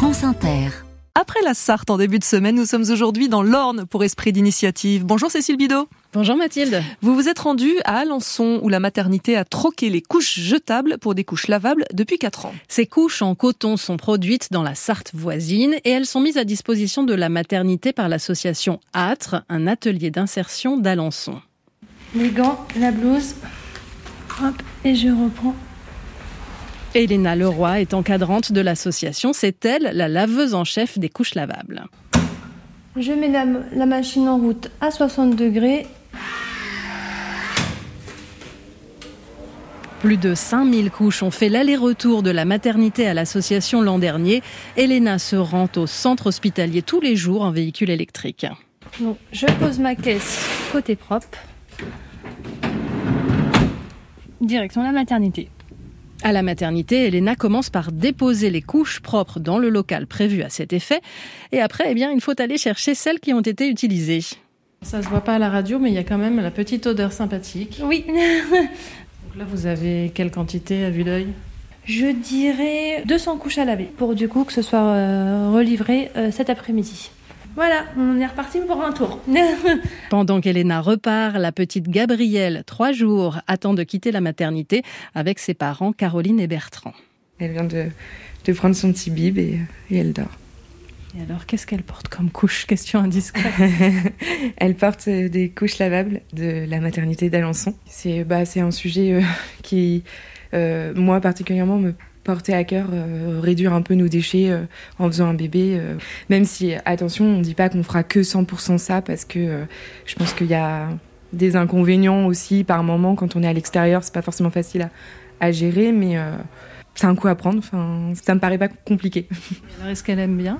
France Inter. Après la Sarthe en début de semaine, nous sommes aujourd'hui dans l'Orne pour Esprit d'initiative. Bonjour Cécile Bidot. Bonjour Mathilde. Vous vous êtes rendue à Alençon où la maternité a troqué les couches jetables pour des couches lavables depuis 4 ans. Ces couches en coton sont produites dans la Sarthe voisine et elles sont mises à disposition de la maternité par l'association Âtre, un atelier d'insertion d'Alençon. Les gants, la blouse. Hop, et je reprends Elena Leroy est encadrante de l'association. C'est elle, la laveuse en chef des couches lavables. Je mets la, la machine en route à 60 degrés. Plus de 5000 couches ont fait l'aller-retour de la maternité à l'association l'an dernier. Elena se rend au centre hospitalier tous les jours en véhicule électrique. Donc, je pose ma caisse côté propre. Direction la maternité. À la maternité, Elena commence par déposer les couches propres dans le local prévu à cet effet. Et après, eh bien, il faut aller chercher celles qui ont été utilisées. Ça se voit pas à la radio, mais il y a quand même la petite odeur sympathique. Oui, Donc là, vous avez quelle quantité à vue d'œil? Je dirais 200 couches à laver pour du coup que ce soit euh, relivré euh, cet après-midi. Voilà, on est reparti pour un tour. Pendant qu'Elena repart, la petite Gabrielle, trois jours, attend de quitter la maternité avec ses parents Caroline et Bertrand. Elle vient de, de prendre son petit bib et, et elle dort. Et alors, qu'est-ce qu'elle porte comme couche? Question indiscrète. Elle porte euh, des couches lavables de la maternité d'Alençon. C'est bah, c'est un sujet euh, qui, euh, moi particulièrement, me portait à cœur, euh, réduire un peu nos déchets euh, en faisant un bébé. euh, même si, attention, on ne dit pas qu'on fera que 100% ça, parce que euh, je pense qu'il y a des inconvénients aussi par moment quand on est à l'extérieur. C'est pas forcément facile à, à gérer, mais euh, c'est un coup à prendre. Enfin, ça me paraît pas compliqué. Alors, est-ce qu'elle aime bien?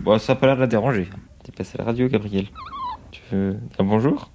Bon, ça n'a pas l'air de la déranger. T'es passé à la radio, Gabriel. Tu veux un bonjour?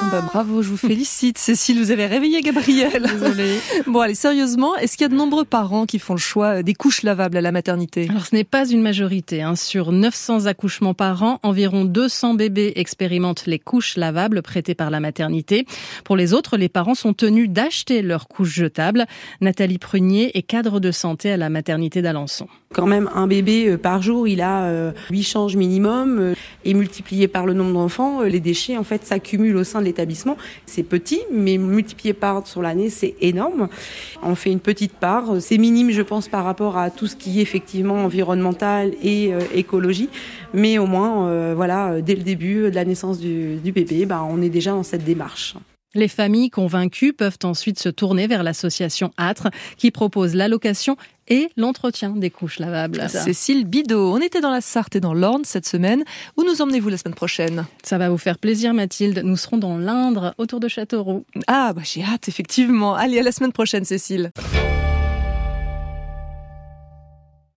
Bah, bravo, je vous félicite. Cécile, vous avez réveillé Gabriel. Désolée. Bon, allez, sérieusement, est-ce qu'il y a de nombreux parents qui font le choix des couches lavables à la maternité? Alors, ce n'est pas une majorité. hein. Sur 900 accouchements par an, environ 200 bébés expérimentent les couches lavables prêtées par la maternité. Pour les autres, les parents sont tenus d'acheter leurs couches jetables. Nathalie Prunier est cadre de santé à la maternité d'Alençon. Quand même, un bébé euh, par jour, il a euh, 8 changes minimum. euh, et multiplié par le nombre d'enfants, euh, les déchets en fait s'accumulent au sein de l'établissement. C'est petit, mais multiplié par sur l'année, c'est énorme. On fait une petite part. C'est minime, je pense, par rapport à tout ce qui est effectivement environnemental et euh, écologie. Mais au moins, euh, voilà, dès le début de la naissance du, du bébé, bah, on est déjà dans cette démarche. Les familles convaincues peuvent ensuite se tourner vers l'association Âtre qui propose l'allocation et l'entretien des couches lavables. Cécile Bidot, on était dans la Sarthe et dans l'Orne cette semaine. Où nous emmenez-vous la semaine prochaine? Ça va vous faire plaisir Mathilde. Nous serons dans l'Indre autour de Châteauroux. Ah, bah j'ai hâte, effectivement. Allez, à la semaine prochaine, Cécile.